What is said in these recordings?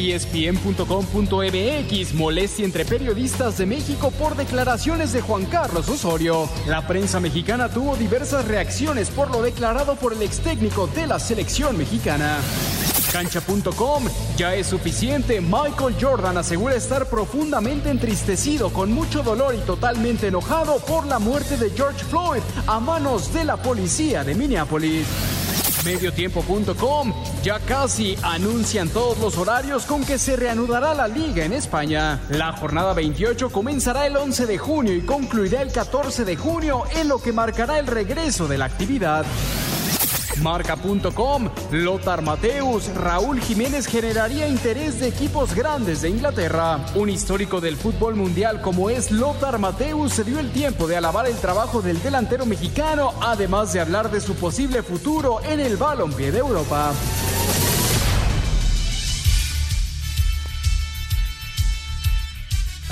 ESPN.com.mx molestia entre periodistas de México por declaraciones de Juan Carlos Osorio. La prensa mexicana tuvo diversas reacciones por lo declarado por el ex técnico de la selección mexicana. Cancha.com ya es suficiente. Michael Jordan asegura estar profundamente entristecido, con mucho dolor y totalmente enojado por la muerte de George Floyd a manos de la policía de Minneapolis. Mediotiempo.com ya casi anuncian todos los horarios con que se reanudará la liga en España. La jornada 28 comenzará el 11 de junio y concluirá el 14 de junio en lo que marcará el regreso de la actividad. Marca.com, Lothar Mateus, Raúl Jiménez generaría interés de equipos grandes de Inglaterra. Un histórico del fútbol mundial como es Lothar Mateus se dio el tiempo de alabar el trabajo del delantero mexicano, además de hablar de su posible futuro en el balompié de Europa.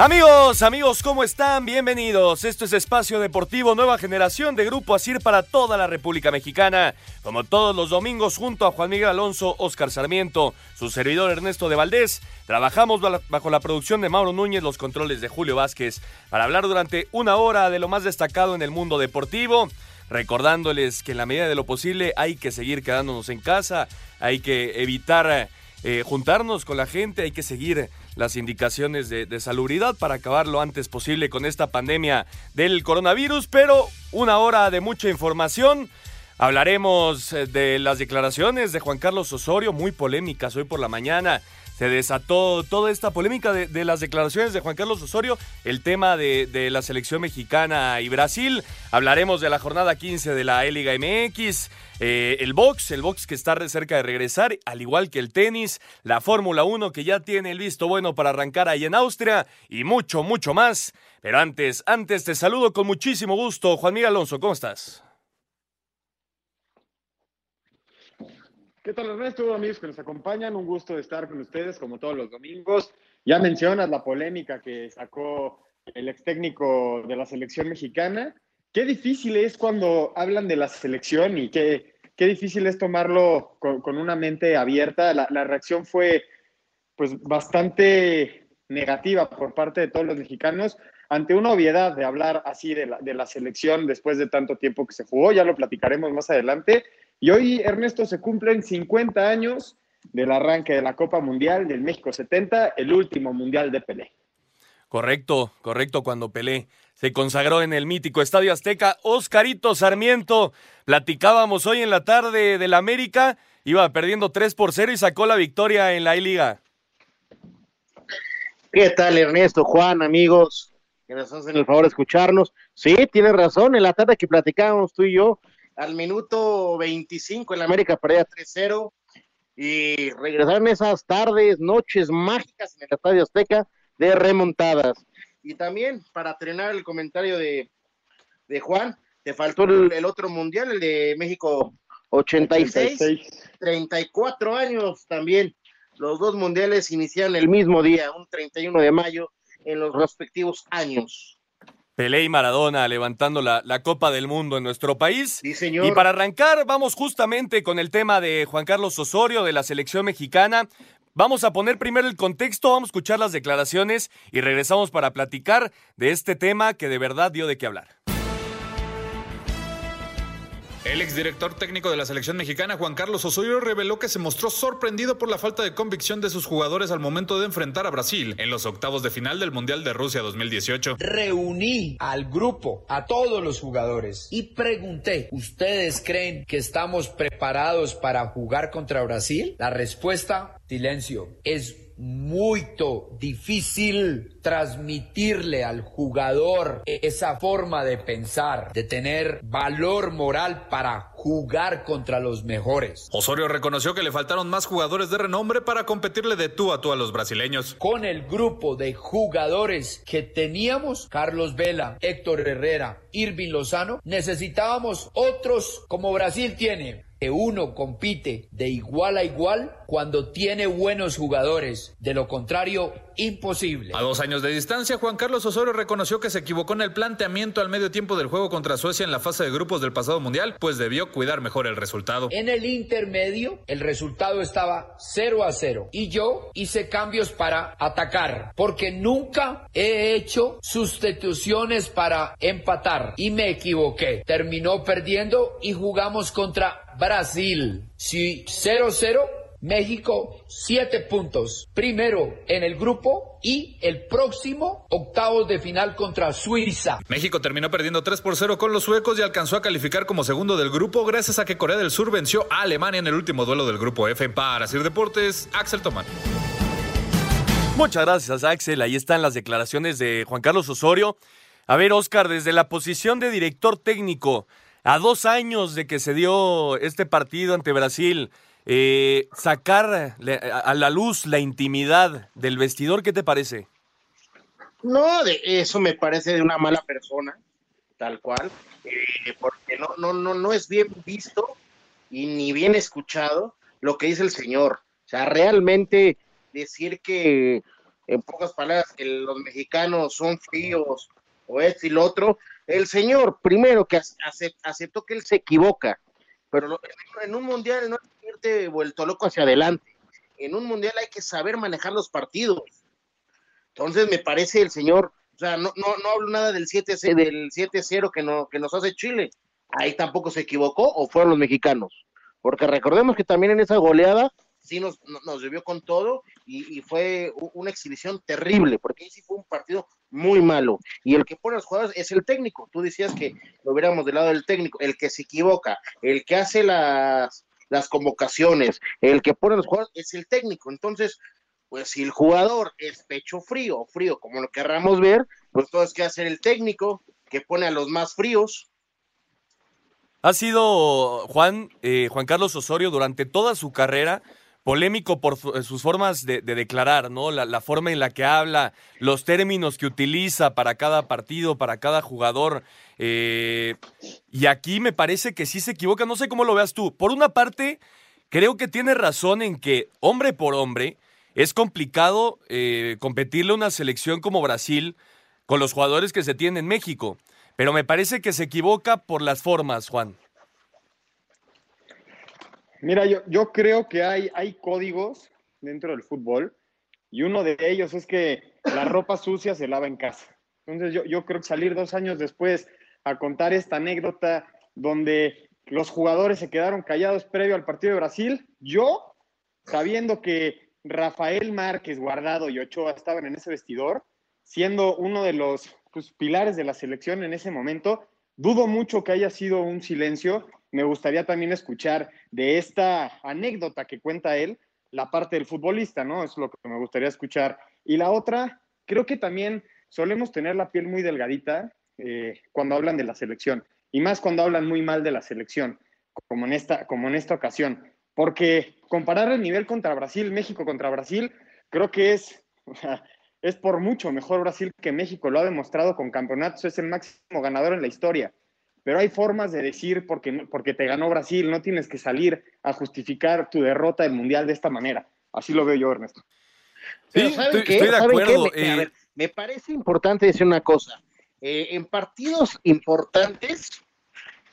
Amigos, amigos, ¿cómo están? Bienvenidos. Esto es Espacio Deportivo Nueva Generación de Grupo Asir para toda la República Mexicana. Como todos los domingos, junto a Juan Miguel Alonso, Oscar Sarmiento, su servidor Ernesto de Valdés, trabajamos bajo la producción de Mauro Núñez, los controles de Julio Vázquez, para hablar durante una hora de lo más destacado en el mundo deportivo recordándoles que en la medida de lo posible hay que seguir quedándonos en casa, hay que evitar eh, juntarnos con la gente, hay que seguir las indicaciones de, de, salubridad para acabar lo antes posible con esta pandemia del coronavirus, pero una hora de mucha información. Hablaremos eh, de las declaraciones de Juan Carlos Osorio, muy polémicas hoy por la mañana se desató toda esta polémica de, las declaraciones de Juan Carlos Osorio, el tema de, la selección mexicana y Brasil. Hablaremos de la jornada 15 de la E-Liga MX, eh, el box, el box que está cerca de regresar, al igual que el tenis, la Fórmula 1 que ya tiene el visto bueno para arrancar ahí en Austria y mucho, mucho más. Pero antes, antes te saludo con muchísimo gusto. Juan Miguel Alonso, ¿cómo estás? ¿Qué tal Ernesto, amigos que nos acompañan? Un gusto de estar con ustedes como todos los domingos. Ya mencionas la polémica que sacó el ex técnico de la selección mexicana. Qué difícil es cuando hablan de la selección y qué, qué difícil es tomarlo con, una mente abierta. La, reacción fue pues bastante negativa por parte de todos los mexicanos ante una obviedad de hablar así de la, de la selección después de tanto tiempo que se jugó. Ya lo platicaremos más adelante. Y hoy, Ernesto, se cumplen 50 años del arranque de la Copa Mundial del México 70, el último Mundial de Pelé. Correcto, correcto, cuando Pelé se consagró en el mítico Estadio Azteca. Oscarito Sarmiento, platicábamos hoy en la tarde del América, iba perdiendo 3 por 0 y sacó la victoria en la I-Liga. ¿Qué tal, Ernesto, Juan, amigos? Que nos hacen el favor de escucharnos. Sí, tienes razón, en la tarde que platicábamos tú y yo, al minuto 25 el América perdía 3-0 y regresaron esas tardes, noches mágicas en el Estadio Azteca de remontadas. Y también para trenar el comentario de, Juan, te faltó el, otro mundial, el de México 86, 34 años también. Los dos mundiales iniciaron el mismo día, un 31 de mayo, en los respectivos años. Pelé y Maradona levantando la, la, Copa del Mundo en nuestro país. Sí, señor. Y para arrancar, vamos justamente con el tema de Juan Carlos Osorio, de la selección mexicana. Vamos a poner primero el contexto, vamos a escuchar las declaraciones y regresamos para platicar de este tema que de verdad dio de qué hablar. El exdirector técnico de la selección mexicana, Juan Carlos Osorio, reveló que se mostró sorprendido por la falta de convicción de sus jugadores al momento de enfrentar a Brasil en los octavos de final del Mundial de Rusia 2018. Reuní al grupo, a todos los jugadores y pregunté, ¿ustedes creen que estamos preparados para jugar contra Brasil? La respuesta, silencio, es muy difícil transmitirle al jugador esa forma de pensar, de tener valor moral para jugar contra los mejores. Osorio reconoció que le faltaron más jugadores de renombre para competirle de tú a tú a los brasileños. Con el grupo de jugadores que teníamos, Carlos Vela, Héctor Herrera, Irving Lozano, necesitábamos otros como Brasil tiene que uno compite de igual a igual cuando tiene buenos jugadores. De lo contrario, imposible. A dos años de distancia, Juan Carlos Osorio reconoció que se equivocó en el planteamiento al medio tiempo del juego contra Suecia en la fase de grupos del pasado mundial, pues debió cuidar mejor el resultado. En el intermedio, el resultado estaba 0 a 0 y yo hice cambios para atacar, porque nunca he hecho sustituciones para empatar y me equivoqué. Terminó perdiendo y jugamos contra Brasil. Si 0-0, México 7 puntos. Primero en el grupo y el próximo octavos de final contra Suiza. México terminó perdiendo 3 por 0 con los suecos y alcanzó a calificar como segundo del grupo gracias a que Corea del Sur venció a Alemania en el último duelo del grupo F. Para Sir Deportes, Axel Tomán. Muchas gracias, Axel. Ahí están las declaraciones de Juan Carlos Osorio. A ver, Oscar, desde la posición de director técnico, a dos años de que se dio este partido ante Brasil, eh, sacar a la luz la intimidad del vestidor, ¿qué te parece? No, de eso me parece de una mala persona, tal cual, eh, porque no, no, no, no es bien visto y ni bien escuchado lo que dice el señor. O sea, realmente decir que, en pocas palabras, que los mexicanos son fríos o esto y lo otro, el señor, primero que aceptó que él se equivoca, pero en un mundial no hay que irte vuelto loco hacia adelante. En un mundial hay que saber manejar los partidos. Entonces me parece el señor, o sea, no, no, no hablo nada del 7-0 del 7 que, no, que nos hace Chile. Ahí tampoco se equivocó o fueron los mexicanos. Porque recordemos que también en esa goleada sí nos, nos debió con todo y, fue una exhibición terrible, porque ahí sí fue un partido muy malo. Y el que pone a los jugadores es el técnico. Tú decías que lo hubiéramos del lado del técnico, el que se equivoca, el que hace las, las convocaciones, el que pone a los jugadores es el técnico. Entonces, pues si el jugador es pecho frío frío, como lo querramos ver, pues todo es que hacer el técnico, que pone a los más fríos. Ha sido Juan, eh, Juan Carlos Osorio durante toda su carrera polémico por eh, sus formas de, declarar, ¿no? La, forma en la que habla, los términos que utiliza para cada partido, para cada jugador. Eh, y aquí me parece que sí se equivoca, no sé cómo lo veas tú. Por una parte, creo que tiene razón en que, hombre por hombre, es complicado eh, competirle a una selección como Brasil con los jugadores que se tienen en México. Pero me parece que se equivoca por las formas, Juan. Mira, yo, yo creo que hay, hay códigos dentro del fútbol y uno de ellos es que la ropa sucia se lava en casa. Entonces yo, yo creo que salir dos años después a contar esta anécdota donde los jugadores se quedaron callados previo al partido de Brasil, yo, sabiendo que Rafael Márquez, Guardado y Ochoa estaban en ese vestidor, siendo uno de los pues, pilares de la selección en ese momento, dudo mucho que haya sido un silencio me gustaría también escuchar de esta anécdota que cuenta él, la parte del futbolista, ¿no? Es lo que me gustaría escuchar. Y la otra, creo que también solemos tener la piel muy delgadita eh, cuando hablan de la selección, y más cuando hablan muy mal de la selección, como en esta, como en esta ocasión. Porque comparar el nivel contra Brasil, México contra Brasil, creo que es, es por mucho mejor Brasil que México, lo ha demostrado con campeonatos, es el máximo ganador en la historia pero hay formas de decir porque, porque te ganó Brasil, no tienes que salir a justificar tu derrota del Mundial de esta manera. Así lo veo yo, Ernesto. Sí, estoy, de acuerdo. Eh, me, parece importante decir una cosa. Eh, en partidos importantes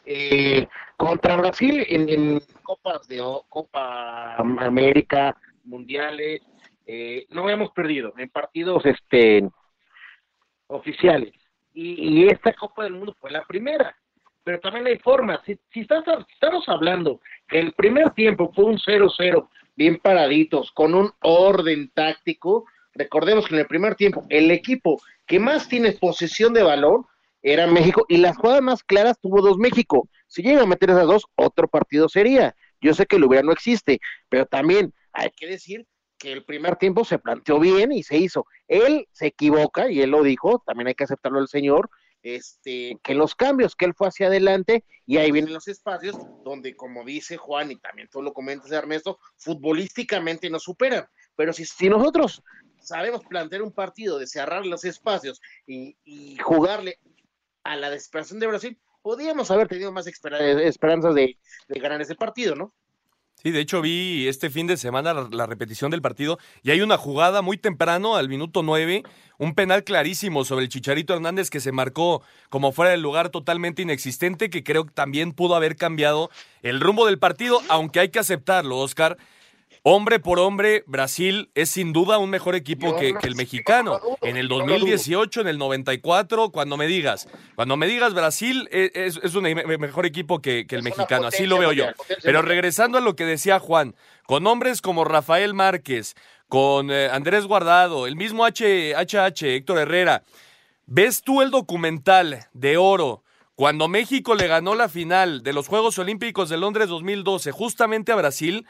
eh, contra Brasil, en, Copas de Copa América, Mundiales, no hemos perdido en partidos este, oficiales. Y, y, esta Copa del Mundo fue la primera pero también hay formas. Si, si, estamos hablando que el primer tiempo fue un 0-0, bien paraditos, con un orden táctico, recordemos que en el primer tiempo el equipo que más tiene posesión de balón era México y las jugadas más claras tuvo dos México. Si llega a meter esas dos, otro partido sería. Yo sé que el hubiera no existe, pero también hay que decir que el primer tiempo se planteó bien y se hizo. Él se equivoca y él lo dijo, también hay que aceptarlo el señor, este, que los cambios, que él fue hacia adelante y ahí vienen los espacios donde, como dice Juan y también tú lo comentas, Ernesto, futbolísticamente nos superan. Pero si, nosotros sabemos plantear un partido de cerrar los espacios y, jugarle a la desesperación de Brasil, podríamos haber tenido más esperanzas de ganar ese partido, ¿no? Sí, de hecho vi este fin de semana la, repetición del partido y hay una jugada muy temprano, al minuto 9, un penal clarísimo sobre el Chicharito Hernández que se marcó como fuera del lugar totalmente inexistente, que creo que también pudo haber cambiado el rumbo del partido, aunque hay que aceptarlo, Oscar. Hombre por hombre, Brasil es sin duda un mejor equipo que, el mexicano. En el 2018, en el 94, cuando me digas, cuando me digas Brasil e, es, un mejor equipo que, el mexicano, así lo veo yo. Pero regresando a lo que decía Juan, con hombres como Rafael Márquez, con eh, Andrés Guardado, el mismo HH, Héctor Herrera, ¿ves tú el documental de oro? Cuando México le ganó la final de los Juegos Olímpicos de Londres 2012 justamente a Brasil,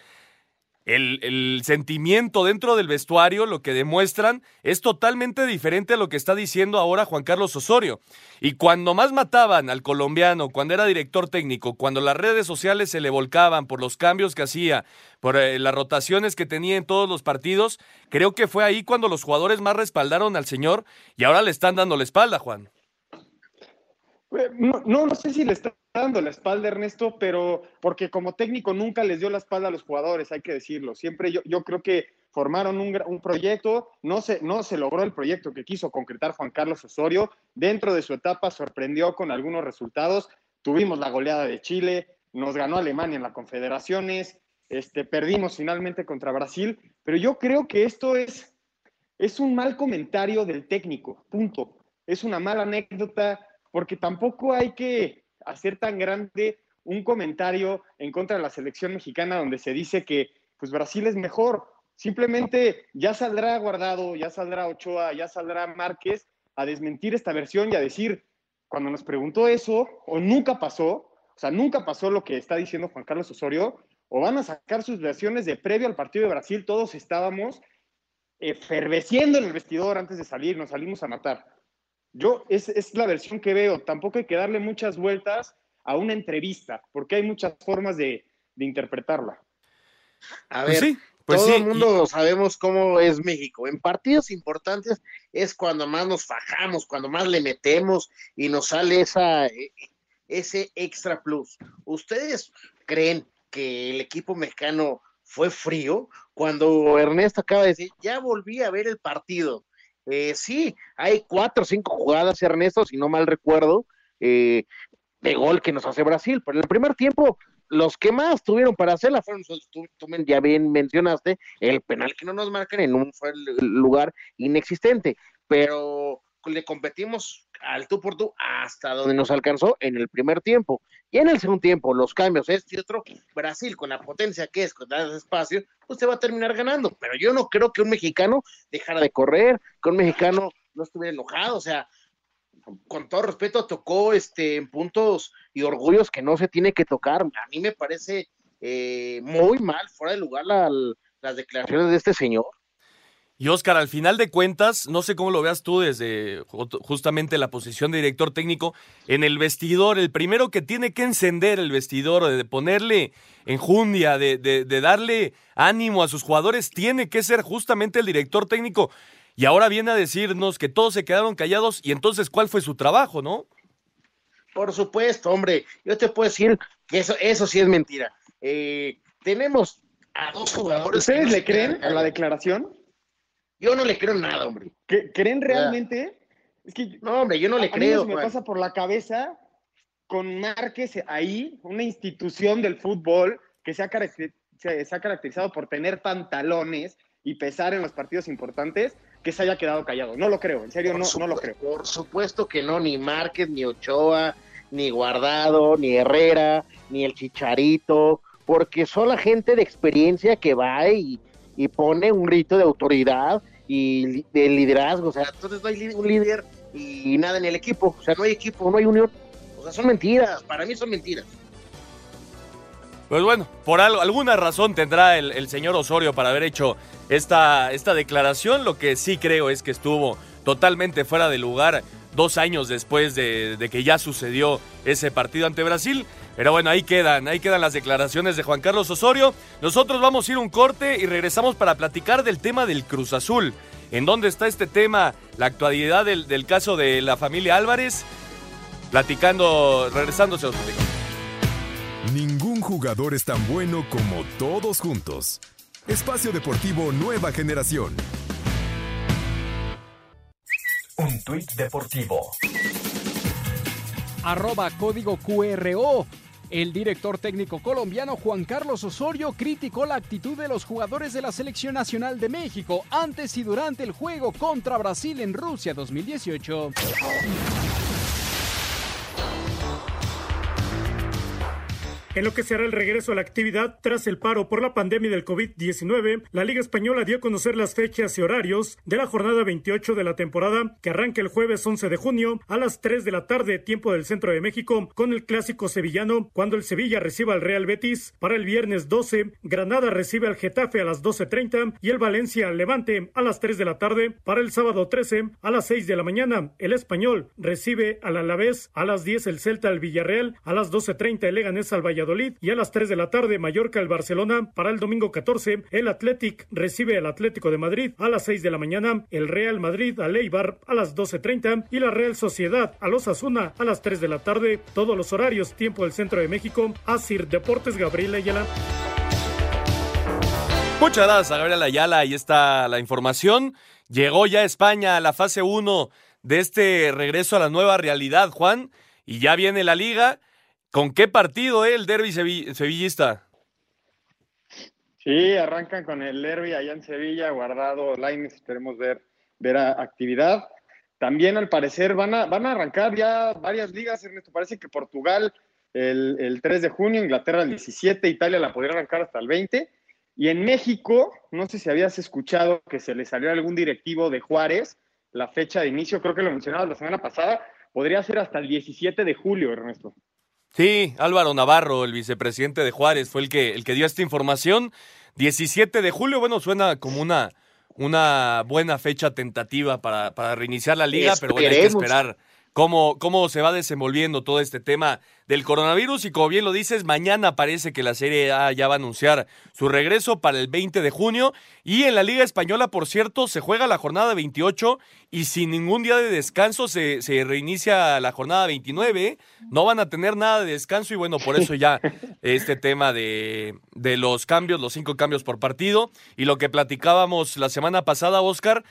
el, sentimiento dentro del vestuario, lo que demuestran, es totalmente diferente a lo que está diciendo ahora Juan Carlos Osorio. Y cuando más mataban al colombiano, cuando era director técnico, cuando las redes sociales se le volcaban por los cambios que hacía, por eh, las rotaciones que tenía en todos los partidos, creo que fue ahí cuando los jugadores más respaldaron al señor y ahora le están dando la espalda, Juan. No, no, sé si le está dando la espalda Ernesto, pero porque como técnico nunca les dio la espalda a los jugadores, hay que decirlo. Siempre yo, yo creo que formaron un, un, proyecto, no se, no se logró el proyecto que quiso concretar Juan Carlos Osorio. Dentro de su etapa sorprendió con algunos resultados. Tuvimos la goleada de Chile, nos ganó Alemania en las confederaciones, este, perdimos finalmente contra Brasil, pero yo creo que esto es, es un mal comentario del técnico, punto. Es una mala anécdota porque tampoco hay que hacer tan grande un comentario en contra de la selección mexicana donde se dice que pues Brasil es mejor. Simplemente ya saldrá Guardado, ya saldrá Ochoa, ya saldrá Márquez a desmentir esta versión y a decir, cuando nos preguntó eso, o nunca pasó, o sea, nunca pasó lo que está diciendo Juan Carlos Osorio, o van a sacar sus versiones de previo al partido de Brasil, todos estábamos eferveciendo en el vestidor antes de salir, nos salimos a matar. Yo, es, es la versión que veo. Tampoco hay que darle muchas vueltas a una entrevista, porque hay muchas formas de, interpretarla. A pues ver, pues todo el mundo sabemos cómo es México. En partidos importantes es cuando más nos fajamos, cuando más le metemos y nos sale esa, ese extra plus. ¿Ustedes creen que el equipo mexicano fue frío? Cuando Ernesto acaba de decir, ya volví a ver el partido. Eh, sí, hay cuatro o cinco jugadas, Ernesto, si no mal recuerdo, eh, de gol que nos hace Brasil. Pero en el primer tiempo, los que más tuvieron para hacerla fueron, tú, tú ya bien mencionaste, el penal que no nos marcan en un lugar inexistente. Pero le competimos al tú por tú hasta donde nos alcanzó en el primer tiempo. Y en el segundo tiempo, los cambios, este y otro, Brasil con la potencia que es, con ese espacio, pues se va a terminar ganando. Pero yo no creo que un mexicano dejara de correr, que un mexicano no estuviera enojado, o sea, con todo respeto, tocó este, en puntos y orgullos que no se tiene que tocar. A mí me parece eh, muy mal, fuera de lugar las declaraciones de este señor. Y Oscar, al final de cuentas, no sé cómo lo veas tú desde justamente la posición de director técnico, en el vestidor, el primero que tiene que encender el vestidor, de ponerle enjundia, de, de, de darle ánimo a sus jugadores, tiene que ser justamente el director técnico. Y ahora viene a decirnos que todos se quedaron callados y entonces, ¿cuál fue su trabajo, no? Por supuesto, hombre, yo te puedo decir que eso, eso sí es mentira. Eh, tenemos a dos jugadores. ¿Ustedes le creen a la declaración? Yo no le creo nada, hombre. ¿Creen realmente? Es que, no, hombre, yo no le creo. Mí me pasa por la cabeza con Márquez ahí, una institución del fútbol que se ha, se ha caracterizado por tener pantalones y pesar en los partidos importantes, que se haya quedado callado. No lo creo, en serio, no, no lo creo. Por supuesto que no, ni Márquez, ni Ochoa, ni Guardado, ni Herrera, ni el Chicharito, porque son la gente de experiencia que va y, y pone un rito de autoridad y de liderazgo. O sea, entonces no hay un líder y nada en el equipo. O sea, no hay equipo, no hay unión. O sea, son mentiras. Para mí son mentiras. Pues bueno, por alguna razón tendrá el, señor Osorio para haber hecho esta, esta declaración. Lo que sí creo es que estuvo totalmente fuera de lugar dos años después de, de, que ya sucedió ese partido ante Brasil. Pero bueno, ahí quedan, ahí quedan las declaraciones de Juan Carlos Osorio. Nosotros vamos a ir un corte y regresamos para platicar del tema del Cruz Azul. ¿En dónde está este tema? La actualidad del, del caso de la familia Álvarez. Platicando, regresándose a los Ningún jugador es tan bueno como todos juntos. Espacio Deportivo Nueva Generación. Un tuit deportivo. Arroba código QRO. El director técnico colombiano Juan Carlos Osorio criticó la actitud de los jugadores de la Selección Nacional de México antes y durante el juego contra Brasil en Rusia 2018. En lo que será el regreso a la actividad tras el paro por la pandemia del COVID-19, la Liga Española dio a conocer las fechas y horarios de la jornada 28 de la temporada, que arranca el jueves 11 de junio a las 3 de la tarde, tiempo del centro de México, con el clásico sevillano, cuando el Sevilla reciba al Real Betis. Para el viernes 12, Granada recibe al Getafe a las 12.30 y el Valencia Levante a las 3 de la tarde. Para el sábado 13, a las 6 de la mañana, el Español recibe al Alavés, a las 10 el Celta al Villarreal, a las 12.30 el Leganés al Valladolid y a las 3 de la tarde Mallorca el Barcelona. Para el domingo 14 el Athletic recibe al Atlético de Madrid a las 6 de la mañana, el Real Madrid al Eibar a las 12.30 y la Real Sociedad a los Asuna a las 3 de la tarde. Todos los horarios, tiempo del centro de México. Asir Deportes Gabriel Ayala. Muchas gracias a Gabriel Ayala. Ahí está la información. Llegó ya España a la fase 1 de este regreso a la nueva realidad, Juan. Y ya viene la liga. ¿Con qué partido eh, el derby sevillista? Sí, arrancan con el derby allá en Sevilla, guardado Laines, esperemos ver, ver actividad. También al parecer van a, van a arrancar ya varias ligas, Ernesto. Parece que Portugal el, el 3 de junio, Inglaterra el 17, Italia la podría arrancar hasta el 20. Y en México, no sé si habías escuchado que se le salió algún directivo de Juárez, la fecha de inicio, creo que lo mencionabas la semana pasada, podría ser hasta el 17 de julio, Ernesto. Sí, Álvaro Navarro, el vicepresidente de Juárez, fue el que, el que dio esta información. 17 de julio, bueno, suena como una, una buena fecha tentativa para, para reiniciar la liga, pero bueno, hay que esperar cómo, cómo se va desenvolviendo todo este tema del coronavirus. Y como bien lo dices, mañana parece que la Serie A ya va a anunciar su regreso para el 20 de junio. Y en la Liga Española, por cierto, se juega la jornada 28 y sin ningún día de descanso se, se reinicia la jornada 29. No van a tener nada de descanso y bueno, por eso ya este tema de, de los cambios, los cinco cambios por partido. Y lo que platicábamos la semana pasada, Oscar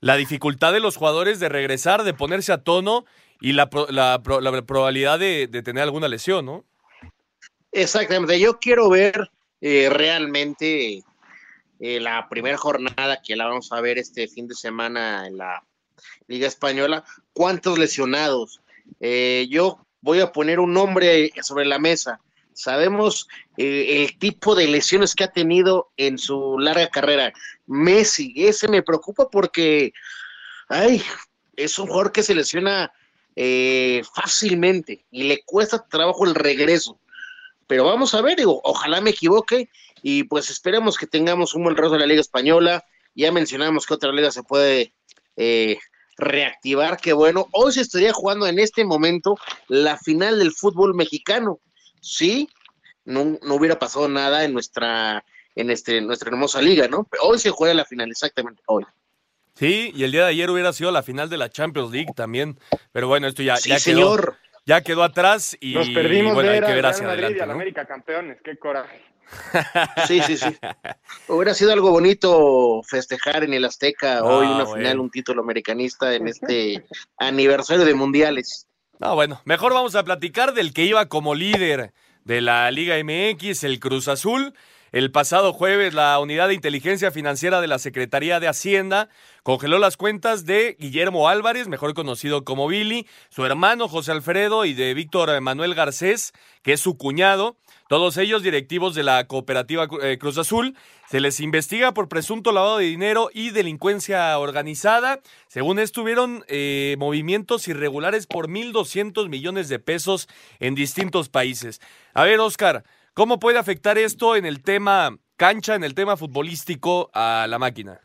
la dificultad de los jugadores de regresar, de ponerse a tono y la, la, la probabilidad de, de, tener alguna lesión, ¿no? Exactamente. Yo quiero ver eh, realmente eh, la primera jornada que la vamos a ver este fin de semana en la Liga Española. ¿Cuántos lesionados? Eh, yo voy a poner un nombre sobre la mesa. Sabemos eh, el tipo de lesiones que ha tenido en su larga carrera. Messi, ese me preocupa porque, ay, es un jugador que se lesiona eh, fácilmente y le cuesta trabajo el regreso. Pero vamos a ver, digo, ojalá me equivoque y pues esperemos que tengamos un buen regreso de la Liga Española. Ya mencionamos que otra liga se puede eh, reactivar, que bueno, hoy se estaría jugando en este momento la final del fútbol mexicano sí, no, no hubiera pasado nada en nuestra, en este, nuestra hermosa liga, ¿no? hoy se juega la final, exactamente hoy. Sí, y el día de ayer hubiera sido la final de la Champions League también. Pero bueno, esto ya, sí, ya señor. quedó. Ya quedó atrás y Nos perdimos bueno, de hay que ver hacia Madrid adelante. y ¿no? América campeones, qué coraje. Sí, sí, sí. Hubiera sido algo bonito festejar en el Azteca hoy Ah, una bueno. final, un título americanista en este aniversario de mundiales. No, bueno, mejor vamos a platicar del que iba como líder de la Liga MX, el Cruz Azul. El pasado jueves, la Unidad de Inteligencia Financiera de la Secretaría de Hacienda congeló las cuentas de Guillermo Álvarez, mejor conocido como Billy, su hermano José Alfredo y de Víctor Manuel Garcés, que es su cuñado. Todos ellos directivos de la cooperativa eh, Cruz Azul. Se les investiga por presunto lavado de dinero y delincuencia organizada. Según estuvieron eh, movimientos irregulares por 1.200 millones de pesos en distintos países. A ver, Oscar, ¿cómo puede afectar esto en el tema cancha en el tema futbolístico a la máquina?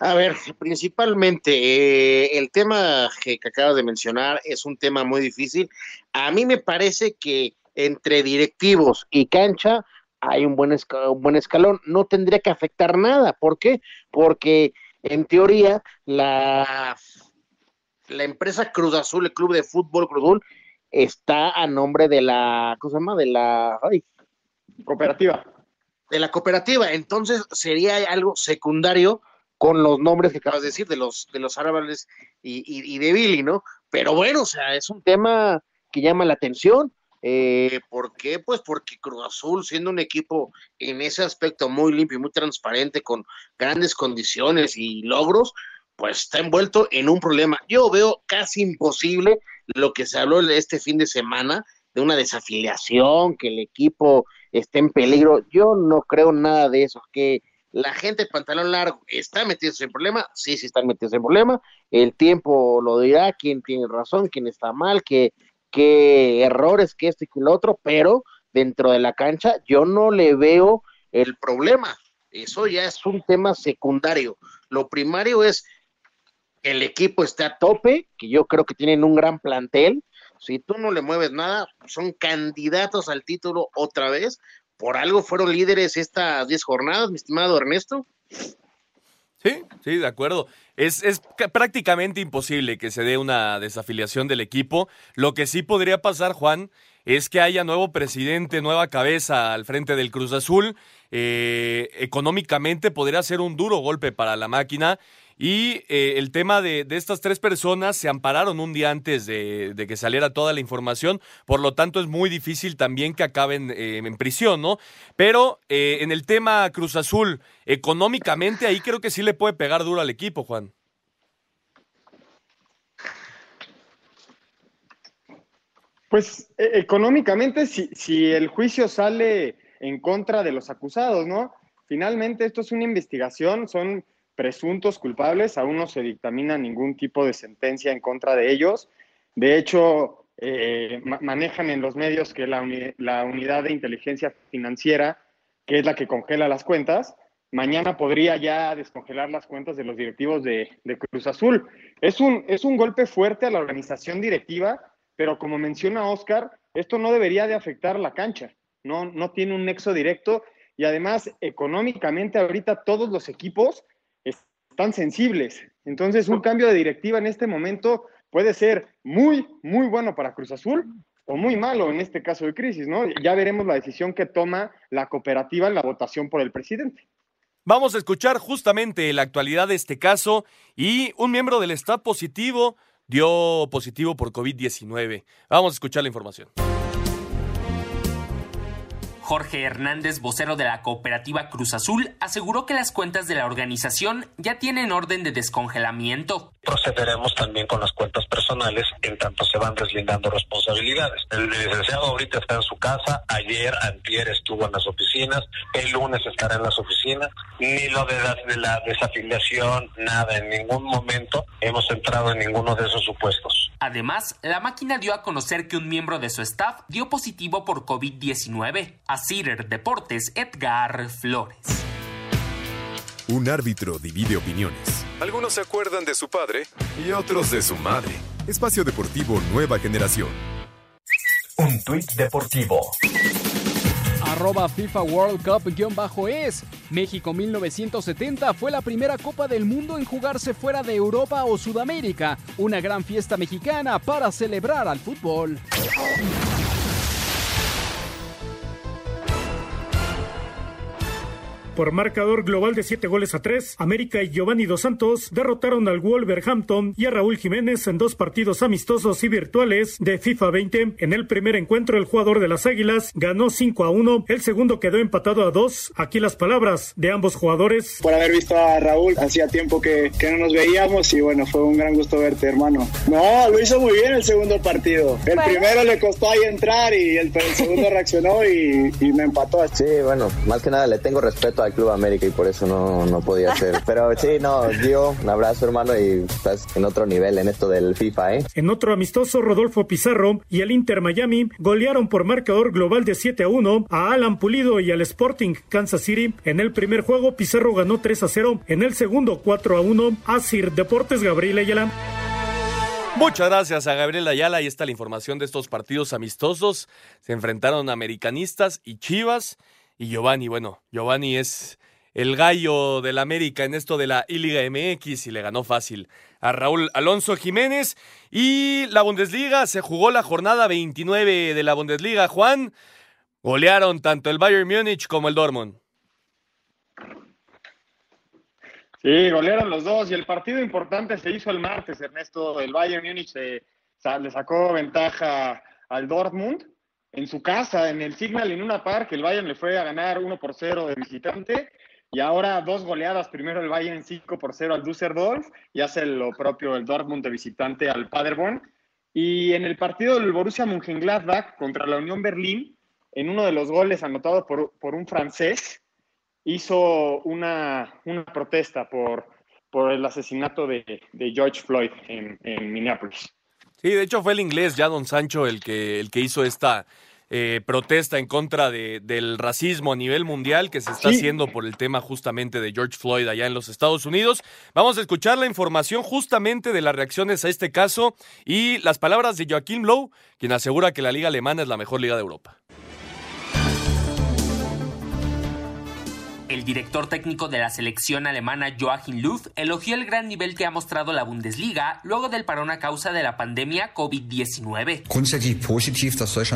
A ver, principalmente eh, el tema que, que acabas de mencionar es un tema muy difícil. A mí me parece que entre directivos y cancha hay un buen, un buen escalón. No tendría que afectar nada. ¿Por qué? Porque en teoría la, la empresa Cruz Azul, el club de fútbol Cruz Azul, está a nombre de la, ¿cómo se llama? De la cooperativa. De la cooperativa. Entonces sería algo secundario con los nombres que acabas de decir, de los, de los árabes y, y, y de Billy, ¿no? Pero bueno, o sea, es un tema que llama la atención. Eh, ¿Por qué? Pues porque Cruz Azul, siendo un equipo en ese aspecto muy limpio y muy transparente, con grandes condiciones y logros, pues está envuelto en un problema. Yo veo casi imposible lo que se habló este fin de semana de una desafiliación, que el equipo esté en peligro. Yo no creo nada de eso, que la gente de pantalón largo está metiéndose en problema, sí, sí están metidos en problema, el tiempo lo dirá, quién tiene razón, quién está mal, qué, qué errores, qué esto y qué lo otro, pero dentro de la cancha yo no le veo el problema, eso ya es un tema secundario, lo primario es que el equipo esté a tope, que yo creo que tienen un gran plantel, si tú no le mueves nada, son candidatos al título otra vez, por algo fueron líderes estas 10 jornadas, mi estimado Ernesto. Sí, sí, de acuerdo. Es, es, prácticamente imposible que se dé una desafiliación del equipo. Lo que sí podría pasar, Juan, es que haya nuevo presidente, nueva cabeza al frente del Cruz Azul. Eh, económicamente podría ser un duro golpe para la máquina. Y eh, el tema de, de, estas tres personas se ampararon un día antes de, de, que saliera toda la información, por lo tanto es muy difícil también que acaben eh, en prisión, ¿no? Pero eh, en el tema Cruz Azul, económicamente ahí creo que sí le puede pegar duro al equipo, Juan. Pues e, económicamente, si, si el juicio sale en contra de los acusados, ¿no? Finalmente esto es una investigación, son presuntos culpables, aún no se dictamina ningún tipo de sentencia en contra de ellos. De hecho, eh, ma manejan en los medios que la, la, unidad de inteligencia financiera, que es la que congela las cuentas, mañana podría ya descongelar las cuentas de los directivos de, de Cruz Azul. Es un, es un golpe fuerte a la organización directiva, pero como menciona Oscar, esto no debería de afectar la cancha, no, no tiene un nexo directo y además económicamente ahorita todos los equipos están sensibles. Entonces, un cambio de directiva en este momento puede ser muy, muy bueno para Cruz Azul o muy malo en este caso de crisis, ¿no? Ya veremos la decisión que toma la cooperativa en la votación por el presidente. Vamos a escuchar justamente la actualidad de este caso y un miembro del staff positivo dio positivo por COVID-19. Vamos a escuchar la información. Jorge Hernández, vocero de la cooperativa Cruz Azul, aseguró que las cuentas de la organización ya tienen orden de descongelamiento. Procederemos también con las cuentas personales en tanto se van deslindando responsabilidades. El licenciado ahorita está en su casa, ayer, antier estuvo en las oficinas, el lunes estará en las oficinas, ni lo de la, de la desafiliación, nada, en ningún momento hemos entrado en ninguno de esos supuestos. Además, la máquina dio a conocer que un miembro de su staff dio positivo por COVID-19. Cider Deportes, Edgar Flores. Un árbitro divide opiniones. Algunos se acuerdan de su padre y otros de su madre. Espacio Deportivo Nueva Generación. Un tuit deportivo. Arroba FIFA World Cup-es. México 1970 fue la primera Copa del Mundo en jugarse fuera de Europa o Sudamérica. Una gran fiesta mexicana para celebrar al fútbol. Por marcador global de 7 goles a 3, América y Giovanni Dos Santos derrotaron al Wolverhampton y a Raúl Jiménez en dos partidos amistosos y virtuales de FIFA 20. En el primer encuentro, el jugador de las Águilas ganó 5 a 1, el segundo quedó empatado a 2. Aquí las palabras de ambos jugadores. Por haber visto a Raúl, hacía tiempo que, que no nos veíamos y bueno, fue un gran gusto verte, hermano. No, lo hizo muy bien el segundo partido. El bueno. primero le costó ahí entrar y el, el segundo reaccionó y, y, me empató. Sí, bueno, más que nada le tengo respeto a al Club América y por eso no, no podía ser. Pero sí, no, Gio, un abrazo hermano y estás en otro nivel en esto del FIFA, ¿eh? En otro amistoso, Rodolfo Pizarro y el Inter Miami golearon por marcador global de 7 a 1 a Alan Pulido y al Sporting Kansas City. En el primer juego, Pizarro ganó 3 a 0. En el segundo, 4 a 1. Asir Deportes Gabriel Ayala. Muchas gracias a Gabriel Ayala. Ahí está la información de estos partidos amistosos. Se enfrentaron americanistas y Chivas. Y Giovanni, bueno, Giovanni es el gallo del América en esto de la I-Liga MX y le ganó fácil a Raúl Alonso Jiménez. Y la Bundesliga se jugó la jornada 29 de la Bundesliga. Juan, golearon tanto el Bayern Múnich como el Dortmund. Sí, golearon los dos y el partido importante se hizo el martes, Ernesto. El Bayern Múnich le sacó ventaja al Dortmund en su casa, en el Signal en una Park. El Bayern le fue a ganar 1 por 0 de visitante y ahora dos goleadas. Primero el Bayern 5 por 0 al Düsseldorf y hace lo propio el Dortmund de visitante al Paderborn. Y en el partido del Borussia Mönchengladbach contra la Unión Berlín, en uno de los goles anotado por, por un francés, hizo una, una protesta por, por el asesinato de, de George Floyd en, en, Minneapolis. Sí, de hecho fue el inglés Jadon Sancho el que, el que hizo esta eh, protesta en contra de, del racismo a nivel mundial que se está haciendo por el tema justamente de George Floyd allá en los Estados Unidos. Vamos a escuchar la información justamente de las reacciones a este caso y las palabras de Joaquín Lowe, quien asegura que la liga alemana es la mejor liga de Europa. El director técnico de la selección alemana Joachim Löw elogió el gran nivel que ha mostrado la Bundesliga luego del parón a causa de la pandemia COVID-19.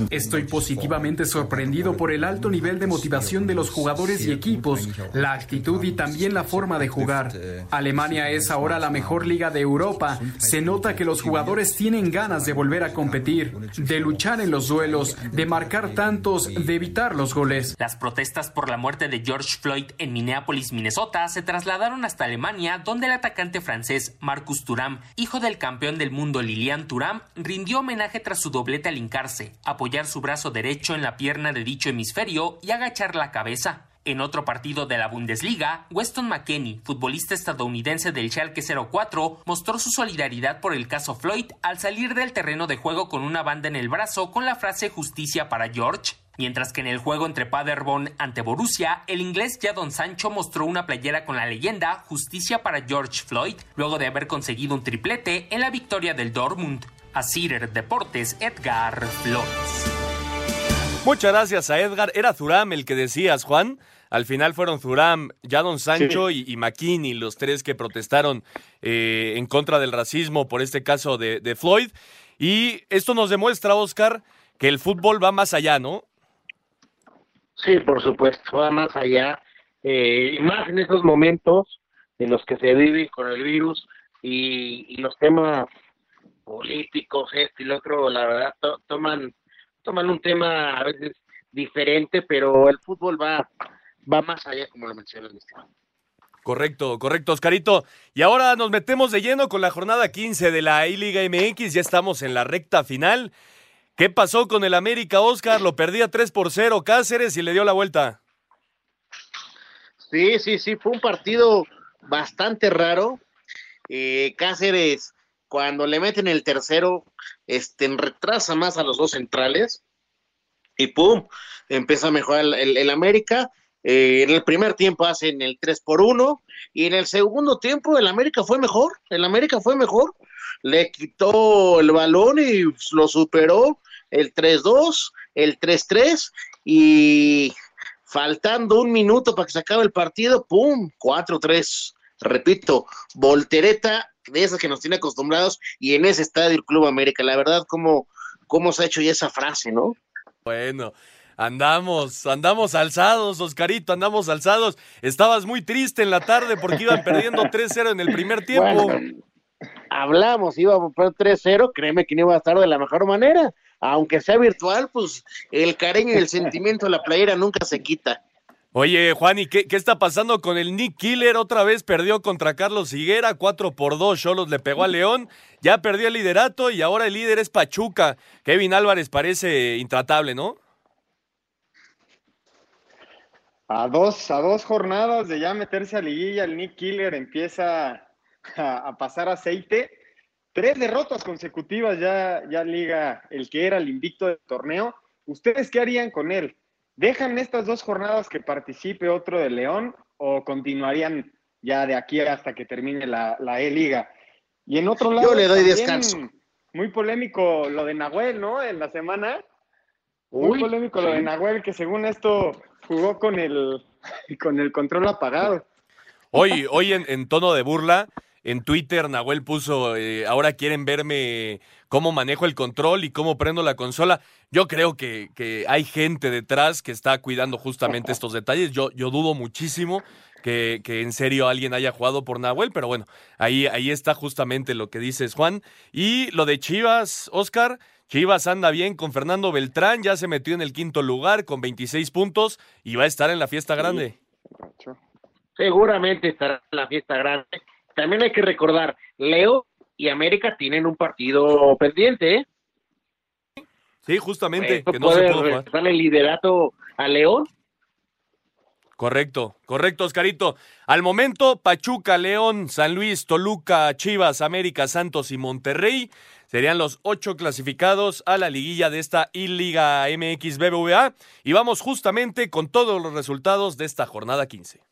Estoy positivamente sorprendido por el alto nivel de motivación de los jugadores y equipos, la actitud y también la forma de jugar. Alemania es ahora la mejor liga de Europa. Se nota que los jugadores tienen ganas de volver a competir, de luchar en los duelos, de marcar tantos, de evitar los goles. Las protestas por la muerte de George Floyd en Minneapolis, Minnesota, se trasladaron hasta Alemania, donde el atacante francés Marcus Thuram, hijo del campeón del mundo Lilian Thuram, rindió homenaje tras su doblete al hincarse, apoyar su brazo derecho en la pierna de dicho hemisferio y agachar la cabeza. En otro partido de la Bundesliga, Weston McKenney, futbolista estadounidense del Schalke 04, mostró su solidaridad por el caso Floyd al salir del terreno de juego con una banda en el brazo con la frase justicia para George. Mientras que en el juego entre Paderborn ante Borussia, el inglés Jadon Sancho mostró una playera con la leyenda Justicia para George Floyd, luego de haber conseguido un triplete en la victoria del Dortmund. A Cider Deportes, Edgar Flores. Muchas gracias a Edgar. Era Zuram el que decías, Juan. Al final fueron Zuram, Jadon Sancho y, y McKinney, los tres que protestaron eh, en contra del racismo por este caso de, de Floyd. Y esto nos demuestra, Oscar, que el fútbol va más allá, ¿no? Sí, por supuesto, va más allá, eh, y más en estos momentos en los que se vive con el virus y, los temas políticos, este y lo otro, la verdad, toman, toman un tema a veces diferente, pero el fútbol va, va más allá, como lo mencionó el Correcto, correcto, Oscarito. Y ahora nos metemos de lleno con la jornada 15 de la I-Liga MX. Ya estamos en la recta final. ¿Qué pasó con el América, Oscar? Lo perdía 3 por 0 Cáceres y le dio la vuelta. Sí, sí, sí, fue un partido bastante raro. Eh, Cáceres, cuando le meten el tercero, este, retrasa más a los dos centrales y pum, empieza a mejorar el, América. Eh, en el primer tiempo hacen el 3 por 1 y en el segundo tiempo el América fue mejor, el América fue mejor, le quitó el balón y lo superó el 3-2, el 3-3 y faltando un minuto para que se acabe el partido, ¡pum! 4-3. Repito, voltereta de esas que nos tiene acostumbrados y en ese estadio el Club América. La verdad, ¿cómo, cómo se ha hecho ya esa frase, no? Bueno, Andamos, andamos alzados, Oscarito, andamos alzados. Estabas muy triste en la tarde porque iban perdiendo 3-0 en el primer tiempo. hablamos, íbamos por 3-0, créeme que no iba a estar de la mejor manera aunque sea virtual, pues el cariño y el sentimiento de la playera nunca se quita. Oye, Juan, ¿y qué, está pasando con el Nick Killer? Otra vez perdió contra Carlos Higuera, 4 por 2, Cholos le pegó a León, ya perdió el liderato y ahora el líder es Pachuca. Kevin Álvarez parece intratable, ¿no? A dos, a dos jornadas de ya meterse a liguilla, el Nick Killer empieza a, pasar aceite. Tres derrotas consecutivas ya, ya liga el que era el invicto del torneo. ¿Ustedes qué harían con él? ¿Dejan estas dos jornadas que participe otro de León o continuarían ya de aquí hasta que termine la, la E-Liga? Y en otro lado. Yo le doy descanso. Muy polémico lo de Nahuel, ¿no? En la semana. Muy polémico lo de Nahuel, que según esto jugó con el, con el control apagado. Hoy, hoy en, tono de burla, en Twitter Nahuel puso, eh, ahora quieren verme cómo manejo el control y cómo prendo la consola. Yo creo que, que hay gente detrás que está cuidando justamente estos detalles. Yo, yo dudo muchísimo que, que, en serio alguien haya jugado por Nahuel, pero bueno, ahí, ahí está justamente lo que dices, Juan. Y lo de Chivas, Oscar, Chivas anda bien con Fernando Beltrán, ya se metió en el quinto lugar con 26 puntos y va a estar en la fiesta grande. Seguramente estará en la fiesta grande. También hay que recordar, Leo y América tienen un partido pendiente, ¿eh? Sí, justamente. que no se puede el liderato a León. Correcto, correcto, Oscarito. Al momento, Pachuca, León, San Luis, Toluca, Chivas, América, Santos y Monterrey Serían los ocho clasificados a la liguilla de esta I-Liga MX BBVA. Y vamos justamente con todos los resultados de esta jornada 15.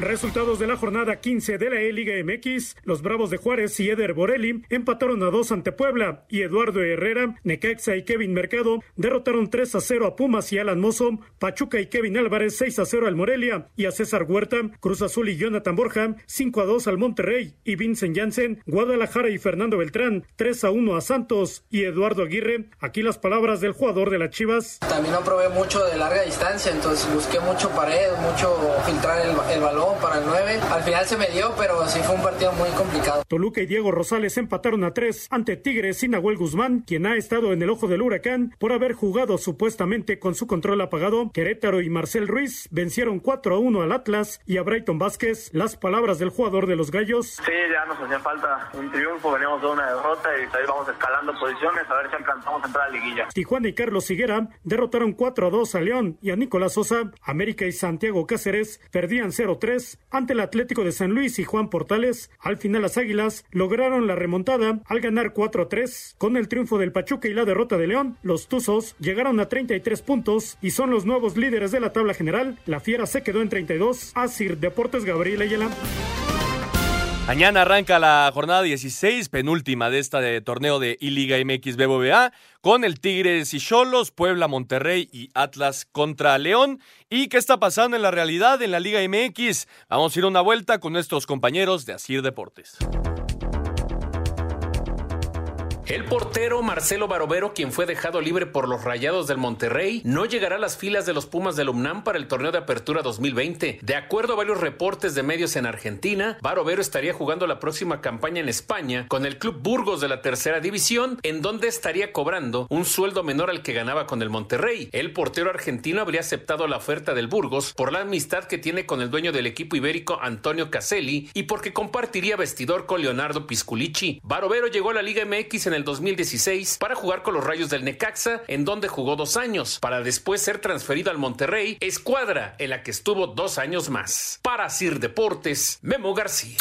Resultados de la jornada 15 de la E-Liga MX. Los Bravos de Juárez y Eder Borelli empataron a dos ante Puebla y Eduardo Herrera, Necaxa y Kevin Mercado derrotaron 3 a 0 a Pumas y Alan Mozo, Pachuca y Kevin Álvarez 6 a 0 al Morelia y a César Huerta, Cruz Azul y Jonathan Borja 5 a 2 al Monterrey y Vincent Janssen, Guadalajara y Fernando Beltrán 3 a 1 a Santos y Eduardo Aguirre. Aquí las palabras del jugador de las Chivas. También no probé mucho de larga distancia, entonces busqué mucho pared, mucho filtrar el balón para el 9. Al final se me dio, pero sí fue un partido muy complicado. Toluca y Diego Rosales empataron a 3 ante Tigres y Nahuel Guzmán, quien ha estado en el ojo del huracán por haber jugado supuestamente con su control apagado. Querétaro y Marcel Ruiz vencieron 4 a 1 al Atlas y a Brighton Vázquez. Las palabras del jugador de los Gallos. Sí, ya nos hacía falta un triunfo, veníamos de una derrota y ahí vamos escalando posiciones a ver si alcanzamos a entrar a la liguilla. Tijuana y Carlos Higuera derrotaron 4 a 2 a León y a Nicolás Sosa. América y Santiago Cáceres perdían 0-3 ante el Atlético de San Luis y Juan Portales. Al final las Águilas lograron la remontada al ganar 4-3. Con el triunfo del Pachuca y la derrota de León, los Tuzos llegaron a 33 puntos y son los nuevos líderes de la tabla general. La Fiera se quedó en 32. Asir Deportes Gabriel Ayala. Mañana arranca la jornada 16, penúltima de esta de torneo de I-Liga MX BBVA, con el Tigres y Cholos, Puebla, Monterrey y Atlas contra León. ¿Y qué está pasando en la realidad en la Liga MX? Vamos a ir una vuelta con nuestros compañeros de Asir Deportes. El portero Marcelo Barovero, quien fue dejado libre por los Rayados del Monterrey, no llegará a las filas de los Pumas del UNAM para el torneo de apertura 2020. De acuerdo a varios reportes de medios en Argentina, Barovero estaría jugando la próxima campaña en España con el Club Burgos de la tercera división, en donde estaría cobrando un sueldo menor al que ganaba con el Monterrey. El portero argentino habría aceptado la oferta del Burgos por la amistad que tiene con el dueño del equipo ibérico Antonio Caselli y porque compartiría vestidor con Leonardo Pisculici. Barovero llegó a la Liga MX en el 2016 para jugar con los Rayos del Necaxa, en donde jugó dos años, para después ser transferido al Monterrey, escuadra en la que estuvo dos años más. Para Sir Deportes, Memo García.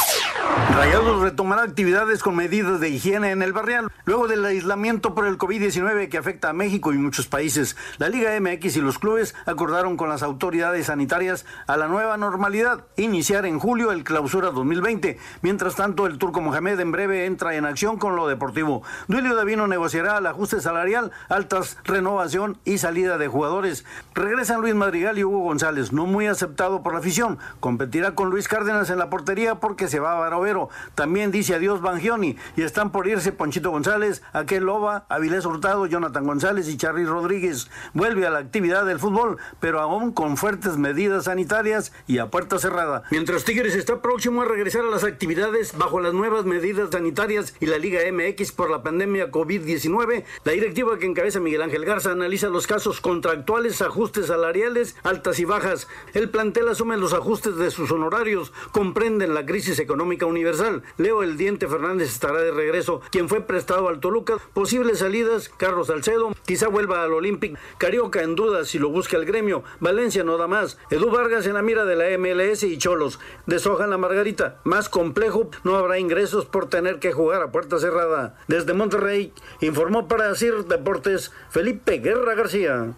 Rayados retomará actividades con medidas de higiene en el barrial, luego del aislamiento por el COVID-19 que afecta a México y muchos países. La Liga MX y los clubes acordaron con las autoridades sanitarias a la nueva normalidad, iniciar en julio el clausura 2020. Mientras tanto, el turco Mohamed en breve entra en acción con lo deportivo. Duilio Davino negociará el ajuste salarial, altas renovación y salida de jugadores. Regresan Luis Madrigal y Hugo González, no muy aceptado por la afición. Competirá con Luis Cárdenas en la portería porque se va a Barovero. También dice adiós Bangioni y están por irse Ponchito González, Aquel Loba, Avilés Hurtado, Jonathan González y Charly Rodríguez. Vuelve a la actividad del fútbol, pero aún con fuertes medidas sanitarias y a puerta cerrada. Mientras Tigres está próximo a regresar a las actividades bajo las nuevas medidas sanitarias y la Liga MX por la pandemia pandemia COVID-19, la directiva que encabeza Miguel Ángel Garza analiza los casos contractuales, ajustes salariales, altas y bajas. El plantel asume los ajustes de sus honorarios, comprenden la crisis económica Universal. Leo El Diente Fernández estará de regreso, quien fue prestado al Toluca. Posibles salidas, Carlos Salcedo, quizá vuelva al Olympic. Carioca en duda si lo busca el gremio. Valencia no da más. Edu Vargas en la mira de la MLS y Cholos. Deshojan la Margarita. Más complejo, no habrá ingresos por tener que jugar a puerta cerrada. Desde Monterrey, informó para CIR Deportes Felipe Guerra García.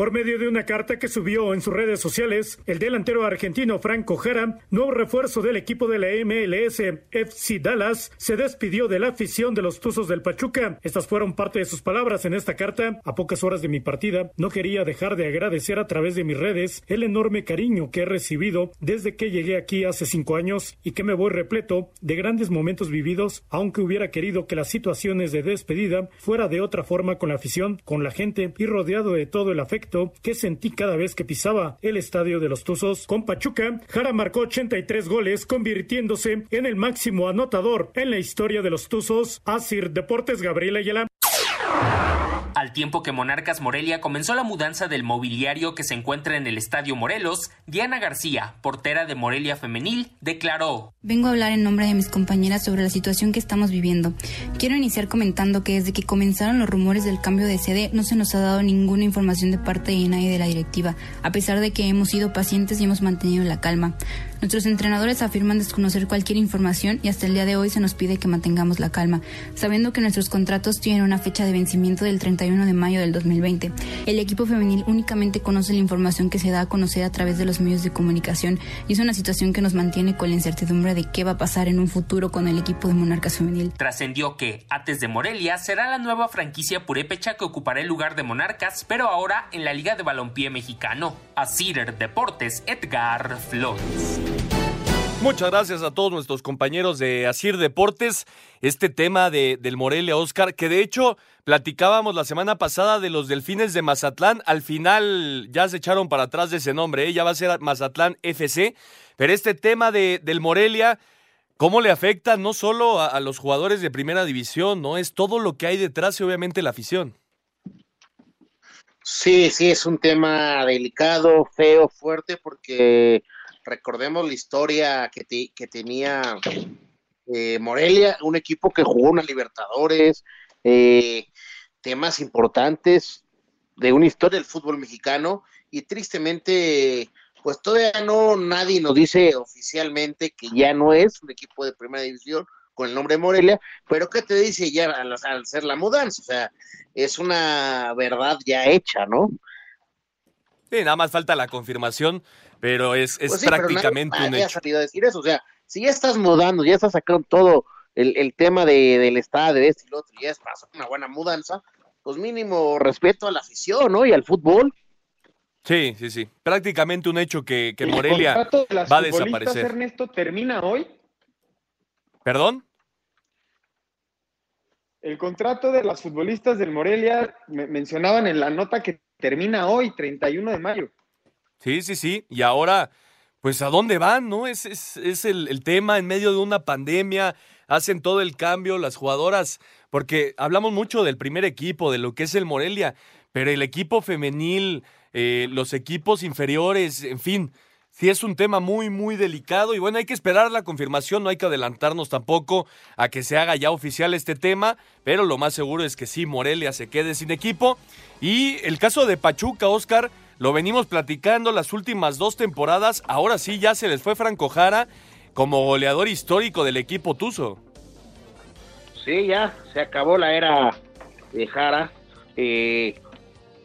Por medio de una carta que subió en sus redes sociales, el delantero argentino Franco Jara, nuevo refuerzo del equipo de la MLS FC Dallas, se despidió de la afición de los Tuzos del Pachuca. Estas fueron parte de sus palabras en esta carta. A pocas horas de mi partida, no quería dejar de agradecer a través de mis redes el enorme cariño que he recibido desde que llegué aquí hace cinco años y que me voy repleto de grandes momentos vividos, aunque hubiera querido que las situaciones de despedida fuera de otra forma con la afición, con la gente y rodeado de todo el afecto que sentí cada vez que pisaba el estadio de los Tuzos. Con Pachuca, Jara marcó 83 goles, convirtiéndose en el máximo anotador en la historia de los Tuzos. Asir Deportes Gabriela Ayala. Al tiempo que Monarcas Morelia comenzó la mudanza del mobiliario que se encuentra en el Estadio Morelos, Diana García, portera de Morelia Femenil, declaró. Vengo a hablar en nombre de mis compañeras sobre la situación que estamos viviendo. Quiero iniciar comentando que desde que comenzaron los rumores del cambio de sede no se nos ha dado ninguna información de parte de nadie de la directiva, a pesar de que hemos sido pacientes y hemos mantenido la calma. Nuestros entrenadores afirman desconocer cualquier información y hasta el día de hoy se nos pide que mantengamos la calma, sabiendo que nuestros contratos tienen una fecha de vencimiento del 31 de mayo del 2020. El equipo femenil únicamente conoce la información que se da a conocer a través de los medios de comunicación y es una situación que nos mantiene con la incertidumbre de qué va a pasar en un futuro con el equipo de Monarcas Femenil. Trascendió que Ates de Morelia será la nueva franquicia purépecha que ocupará el lugar de Monarcas, pero ahora en la Liga de Balompié Mexicano. A Cider Deportes, Edgar Flores. Muchas gracias a todos nuestros compañeros de Asir Deportes. Este tema de, del Morelia Oscar, que de hecho platicábamos la semana pasada de los Delfines de Mazatlán. Al final ya se echaron para atrás de ese nombre, ¿eh? ya va a ser Mazatlán FC. Pero este tema de, del Morelia, ¿cómo le afecta no solo a, a los jugadores de primera división, no? Es todo lo que hay detrás y obviamente la afición. Sí, sí, es un tema delicado, feo, fuerte, porque recordemos la historia que, que tenía eh, Morelia, un equipo que jugó una Libertadores, eh, temas importantes de una historia del fútbol mexicano y tristemente pues todavía no nadie nos dice oficialmente que ya no es un equipo de primera división con el nombre Morelia, pero ¿qué te dice ya al, al hacer la mudanza? O sea, es una verdad ya hecha, ¿no? Sí, nada más falta la confirmación, pero es, es pues sí, prácticamente pero un hecho. A decir eso, o sea, si ya estás mudando, ya estás sacando todo el, el tema de, del estado, de este y lo otro, y ya es una buena mudanza, pues mínimo respeto a la afición, ¿no? Y al fútbol. Sí, sí, sí. Prácticamente un hecho que, que Morelia de las va a desaparecer. Ernesto termina hoy. ¿Perdón? El contrato de las futbolistas del Morelia me mencionaban en la nota que termina hoy, 31 de mayo. Sí, sí, sí. Y ahora, pues, ¿a dónde van? ¿No? Es, es, es el, tema en medio de una pandemia. Hacen todo el cambio, las jugadoras, porque hablamos mucho del primer equipo, de lo que es el Morelia, pero el equipo femenil, eh, los equipos inferiores, en fin. Sí, es un tema muy, muy delicado y bueno, hay que esperar la confirmación, no hay que adelantarnos tampoco a que se haga ya oficial este tema, pero lo más seguro es que sí, Morelia se quede sin equipo. Y el caso de Pachuca, Oscar, lo venimos platicando las últimas dos temporadas, ahora sí ya se les fue Franco Jara como goleador histórico del equipo Tuzo. Sí, ya se acabó la era de Jara. Eh,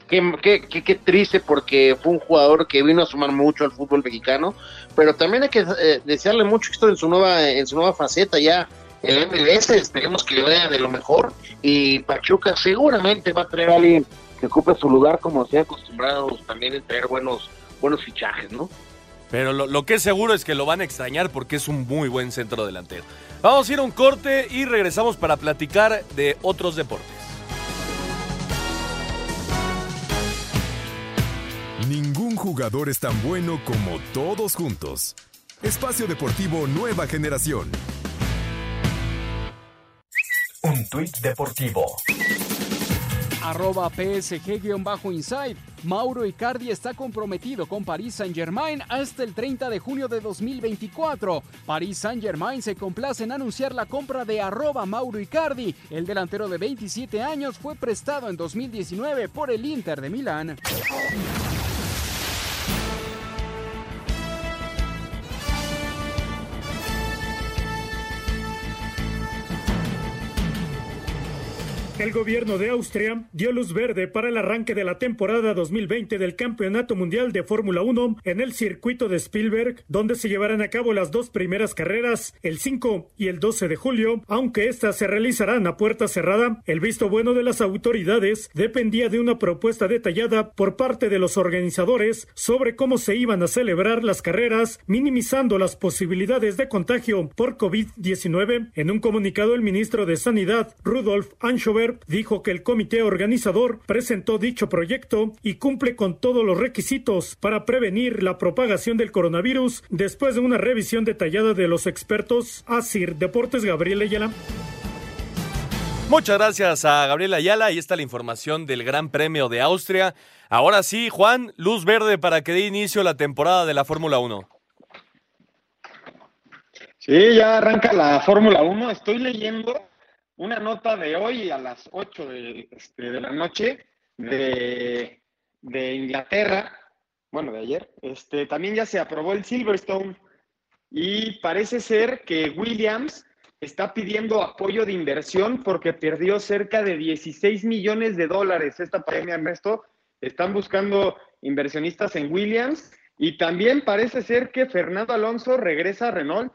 Qué, qué, qué, triste porque fue un jugador que vino a sumar mucho al fútbol mexicano, pero también hay que eh, desearle mucho esto en su nueva en su nueva faceta ya el MLS, esperemos que vaya de lo mejor y Pachuca seguramente va a traer a alguien que ocupe su lugar como se ha acostumbrado también en traer buenos buenos fichajes, ¿no? Pero lo, lo, que es seguro es que lo van a extrañar porque es un muy buen centro delantero. Vamos a ir a un corte y regresamos para platicar de otros deportes. Ningún jugador es tan bueno como todos juntos. Espacio Deportivo Nueva Generación. Un tuit deportivo. Arroba PSG-Inside. Mauro Icardi está comprometido con Paris Saint-Germain hasta el 30 de junio de 2024. Paris Saint-Germain se complace en anunciar la compra de arroba Mauro Icardi. El delantero de 27 años fue prestado en 2019 por el Inter de Milán. El gobierno de Austria dio luz verde para el arranque de la temporada 2020 del Campeonato Mundial de Fórmula 1 en el circuito de Spielberg, donde se llevarán a cabo las dos primeras carreras, el 5 y el 12 de julio, aunque éstas se realizarán a puerta cerrada. El visto bueno de las autoridades dependía de una propuesta detallada por parte de los organizadores sobre cómo se iban a celebrar las carreras, minimizando las posibilidades de contagio por COVID-19. En un comunicado, el ministro de Sanidad, Rudolf Anschober, dijo que el comité organizador presentó dicho proyecto y cumple con todos los requisitos para prevenir la propagación del coronavirus después de una revisión detallada de los expertos. Asir Deportes Gabriel Ayala. Muchas gracias a Gabriel Ayala. Ahí está la información del Gran Premio de Austria. Ahora sí, Juan, luz verde para que dé inicio la temporada de la Fórmula 1. Sí, ya arranca la Fórmula 1. Estoy leyendo una nota de hoy a las 8 de, este, de la noche de, de, Inglaterra, bueno, de ayer, este, también ya se aprobó el Silverstone y parece ser que Williams está pidiendo apoyo de inversión porque perdió cerca de 16 millones de dólares esta pandemia, Ernesto. Están buscando inversionistas en Williams y también parece ser que Fernando Alonso regresa a Renault.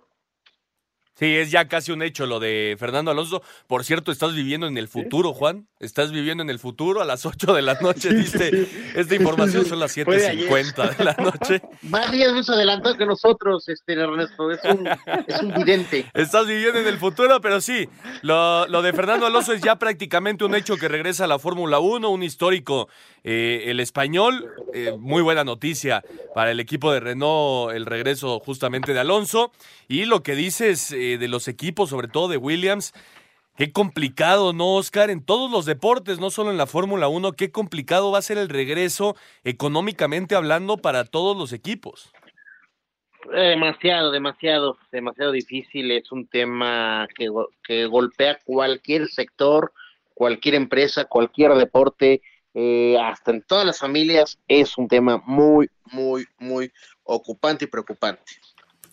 Sí, es ya casi un hecho lo de Fernando Alonso. Por cierto, estás viviendo en el futuro, Juan. Estás viviendo en el futuro a las 8 de la noche, dice. Esta información son las 7.50 de la noche. Más días más adelantado que nosotros, este Ernesto. Es un, es un vidente. Estás viviendo en el futuro, pero sí. Lo, lo de Fernando Alonso es ya prácticamente un hecho que regresa a la Fórmula 1, un histórico. Eh, el español, eh, muy buena noticia para el equipo de Renault, el regreso justamente de Alonso. Y lo que dices eh, de los equipos, sobre todo de Williams, qué complicado, ¿no, Oscar? En todos los deportes, no solo en la Fórmula 1, qué complicado va a ser el regreso económicamente hablando para todos los equipos. Demasiado, demasiado, demasiado difícil. Es un tema que, que golpea cualquier sector, cualquier empresa, cualquier deporte eh, hasta en todas las familias, es un tema muy, muy, muy ocupante y preocupante.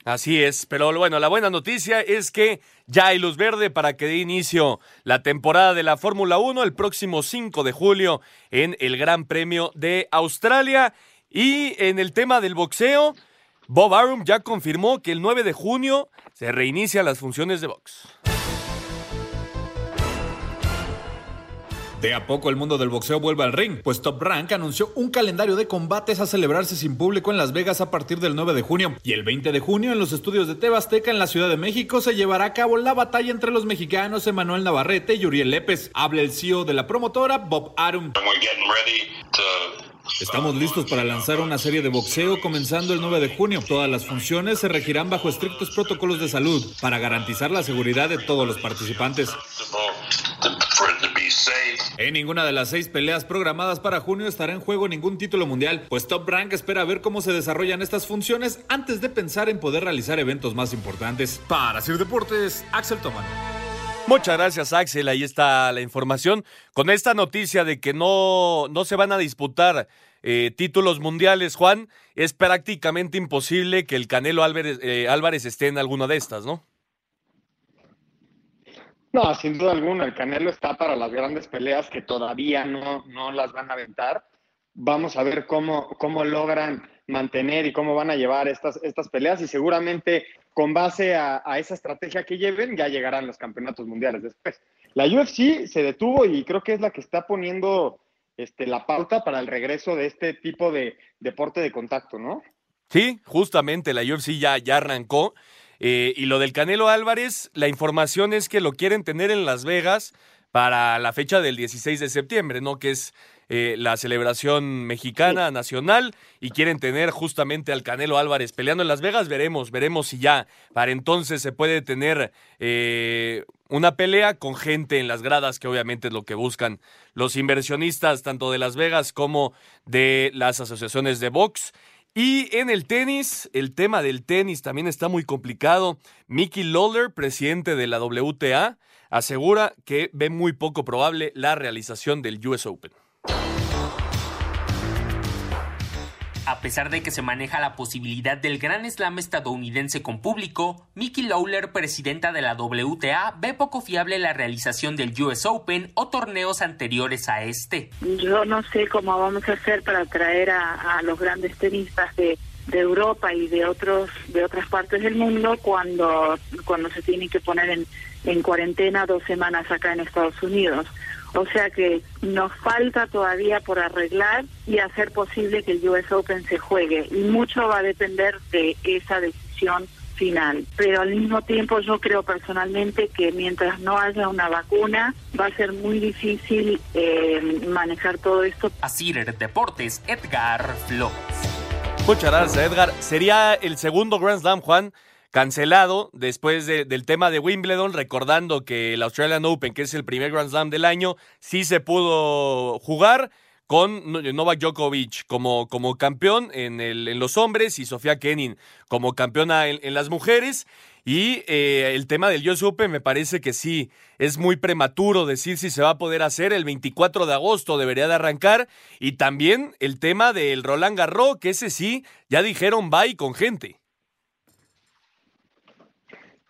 Así es, pero bueno, la buena noticia es que ya hay luz verde para que dé inicio la temporada de la Fórmula 1 el próximo 5 de julio en el Gran Premio de Australia. Y en el tema del boxeo, Bob Arum ya confirmó que el 9 de junio se reinicia las funciones de box. De a poco el mundo del boxeo vuelve al ring, pues Top Rank anunció un calendario de combates a celebrarse sin público en Las Vegas a partir del 9 de junio. Y el 20 de junio en los estudios de Tebasteca en la Ciudad de México se llevará a cabo la batalla entre los mexicanos Emanuel Navarrete y Uriel Lépez. Habla el CEO de la promotora, Bob Arum. Estamos listos para lanzar una serie de boxeo comenzando el 9 de junio. Todas las funciones se regirán bajo estrictos protocolos de salud para garantizar la seguridad de todos los participantes. En ninguna de las seis peleas programadas para junio estará en juego ningún título mundial, pues Top Rank espera ver cómo se desarrollan estas funciones antes de pensar en poder realizar eventos más importantes. Para Sir Deportes, Axel Toman. Muchas gracias, Axel. Ahí está la información. Con esta noticia de que no, no se van a disputar eh, títulos mundiales, Juan, es prácticamente imposible que el Canelo Álvarez, eh, Álvarez esté en alguna de estas, ¿no? No, sin duda alguna, el Canelo está para las grandes peleas que todavía no, no las van a aventar. Vamos a ver cómo, cómo logran mantener y cómo van a llevar estas, estas peleas y seguramente con base a, esa estrategia que lleven ya llegarán los campeonatos mundiales después. La UFC se detuvo y creo que es la que está poniendo este, la pauta para el regreso de este tipo de deporte de contacto, ¿no? Sí, justamente la UFC ya, arrancó eh, y lo del Canelo Álvarez, la información es que lo quieren tener en Las Vegas para la fecha del 16 de septiembre, ¿no? Que es eh, la celebración mexicana nacional y quieren tener justamente al Canelo Álvarez peleando en Las Vegas. Veremos, veremos si ya para entonces se puede tener eh, una pelea con gente en las gradas, que obviamente es lo que buscan los inversionistas tanto de Las Vegas como de las asociaciones de box. Y en el tenis, el tema del tenis también está muy complicado. Mickey Lawler, presidente de la WTA, asegura que ve muy poco probable la realización del US Open. A pesar de que se maneja la posibilidad del Gran Slam estadounidense con público, Mickey Lawler, presidenta de la WTA, ve poco fiable la realización del US Open o torneos anteriores a este. Yo no sé cómo vamos a hacer para atraer a, los grandes tenistas de, Europa y de otros de otras partes del mundo cuando cuando se tienen que poner en, en cuarentena dos semanas acá en Estados Unidos. O sea que nos falta todavía por arreglar y hacer posible que el US Open se juegue. Y mucho va a depender de esa decisión final. Pero al mismo tiempo yo creo personalmente que mientras no haya una vacuna va a ser muy difícil eh, manejar todo esto. Así Deportes, Edgar Flores. Muchas gracias, Edgar. Sería el segundo Grand Slam, Juan, cancelado después del tema de Wimbledon, recordando que el Australian Open, que es el primer Grand Slam del año, sí se pudo jugar con Novak Djokovic como, como campeón en, el, en los hombres y Sofía Kenin como campeona en, las mujeres. Y eh, el tema del US Open me parece que sí, es muy prematuro decir si se va a poder hacer. El 24 de agosto debería de arrancar. Y también el tema del Roland Garros, que ese sí, ya dijeron bye con gente.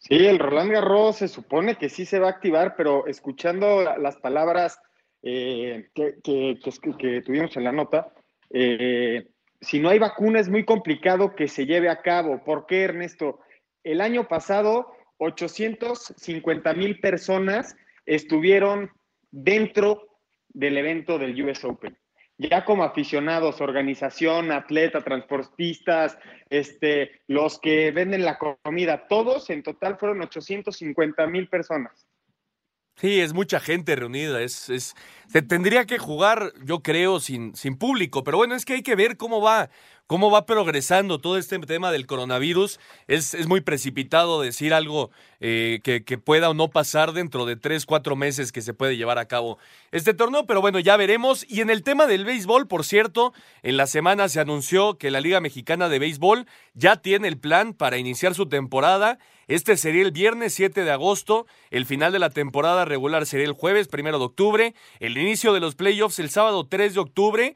Sí, el Roland Garros se supone que sí se va a activar, pero escuchando las palabras eh, que, tuvimos en la nota, eh, si no hay vacuna es muy complicado que se lleve a cabo. ¿Por qué, Ernesto? El año pasado, 850 mil personas estuvieron dentro del evento del US Open ya como aficionados, organización, atleta, transportistas, este, los que venden la comida, todos en total fueron 850 mil personas. Sí, es mucha gente reunida, es, es, se tendría que jugar, yo creo, sin, sin público, pero bueno, es que hay que ver cómo va, cómo va progresando todo este tema del coronavirus. Es, es muy precipitado decir algo eh, que, que, pueda o no pasar dentro de tres, cuatro meses que se puede llevar a cabo este torneo, pero bueno, ya veremos. Y en el tema del béisbol, por cierto, en la semana se anunció que la Liga Mexicana de Béisbol ya tiene el plan para iniciar su temporada. Este sería el viernes 7 de agosto, el final de la temporada regular sería el jueves 1 de octubre, el inicio de los playoffs el sábado 3 de octubre.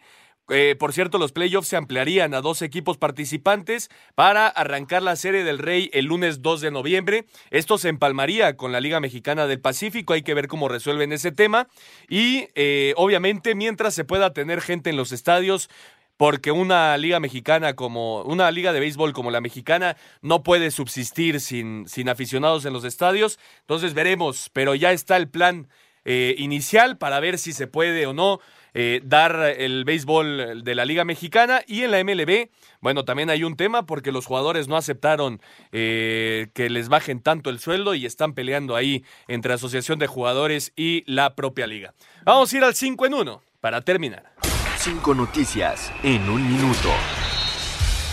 Eh, por cierto, los playoffs se ampliarían a dos equipos participantes para arrancar la Serie del Rey el lunes 2 de noviembre. Esto se empalmaría con la Liga Mexicana del Pacífico, hay que ver cómo resuelven ese tema. Y eh, obviamente, mientras se pueda tener gente en los estadios, porque una liga mexicana como una liga de béisbol como la mexicana no puede subsistir sin, sin aficionados en los estadios. Entonces veremos, pero ya está el plan eh, inicial para ver si se puede o no eh, dar el béisbol de la Liga Mexicana y en la MLB, bueno, también hay un tema porque los jugadores no aceptaron eh, que les bajen tanto el sueldo y están peleando ahí entre Asociación de Jugadores y la propia liga. Vamos a ir al 5 en 1 para terminar. Cinco noticias en un minuto.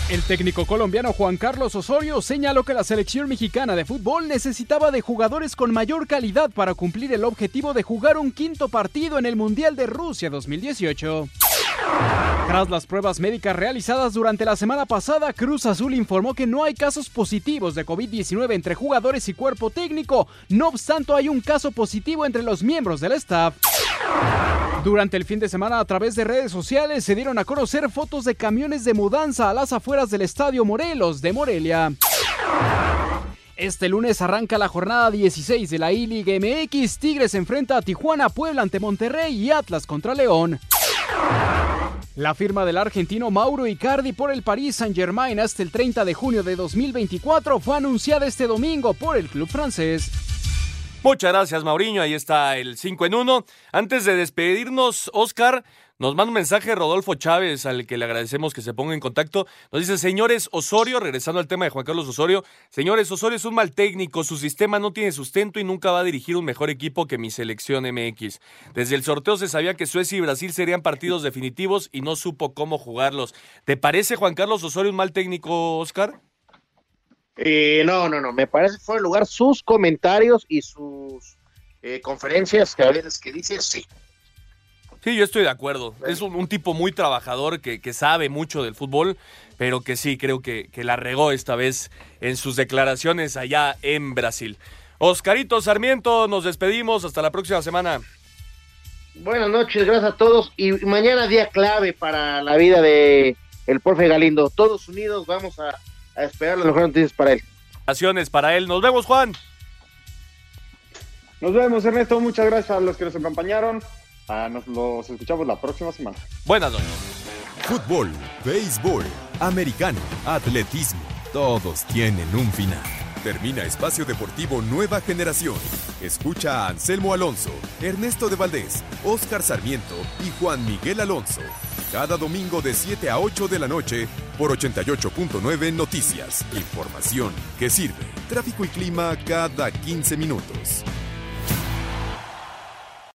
El técnico colombiano Juan Carlos Osorio señaló que la selección mexicana de fútbol necesitaba de jugadores con mayor calidad para cumplir el objetivo de jugar un quinto partido en el Mundial de Rusia 2018. Tras las pruebas médicas realizadas durante la semana pasada, Cruz Azul informó que no hay casos positivos de COVID-19 entre jugadores y cuerpo técnico. No obstante, hay un caso positivo entre los miembros del staff. Durante el fin de semana a través de redes sociales se dieron a conocer fotos de camiones de mudanza a las afueras del Estadio Morelos de Morelia. Este lunes arranca la jornada 16 de la I-League MX. Tigres enfrenta a Tijuana, Puebla ante Monterrey y Atlas contra León. La firma del argentino Mauro Icardi por el Paris Saint-Germain hasta el 30 de junio de 2024 fue anunciada este domingo por el club francés. Muchas gracias, Mauriño. Ahí está el 5 en 1. Antes de despedirnos, Oscar, nos manda un mensaje Rodolfo Chávez, al que le agradecemos que se ponga en contacto. Nos dice, señores Osorio, regresando al tema de Juan Carlos Osorio, señores Osorio es un mal técnico, su sistema no tiene sustento y nunca va a dirigir un mejor equipo que mi selección MX. Desde el sorteo se sabía que Suecia y Brasil serían partidos definitivos y no supo cómo jugarlos. ¿Te parece Juan Carlos Osorio un mal técnico, Oscar? Eh, no, no, no. Me parece que fue el lugar sus comentarios y sus eh, conferencias que a veces que dice sí. Sí, yo estoy de acuerdo. Es un, tipo muy trabajador que, sabe mucho del fútbol, pero que sí creo que, que, la regó esta vez en sus declaraciones allá en Brasil. Oscarito Sarmiento, nos despedimos. Hasta la próxima semana. Buenas noches, gracias a todos. Y mañana día clave para la vida de el profe Galindo. Todos unidos vamos a a esperar las mejores noticias para él. Gracias para él. Nos vemos, Juan. Nos vemos, Ernesto. Muchas gracias a los que nos acompañaron. Ah, nos los escuchamos la próxima semana. Buenas noches. Fútbol, béisbol, americano, atletismo, todos tienen un final. Termina Espacio Deportivo Nueva Generación. Escucha a Anselmo Alonso, Ernesto de Valdés, Oscar Sarmiento y Juan Miguel Alonso cada domingo de 7 a 8 de la noche por 88.9 Noticias. Información que sirve. Tráfico y clima cada 15 minutos.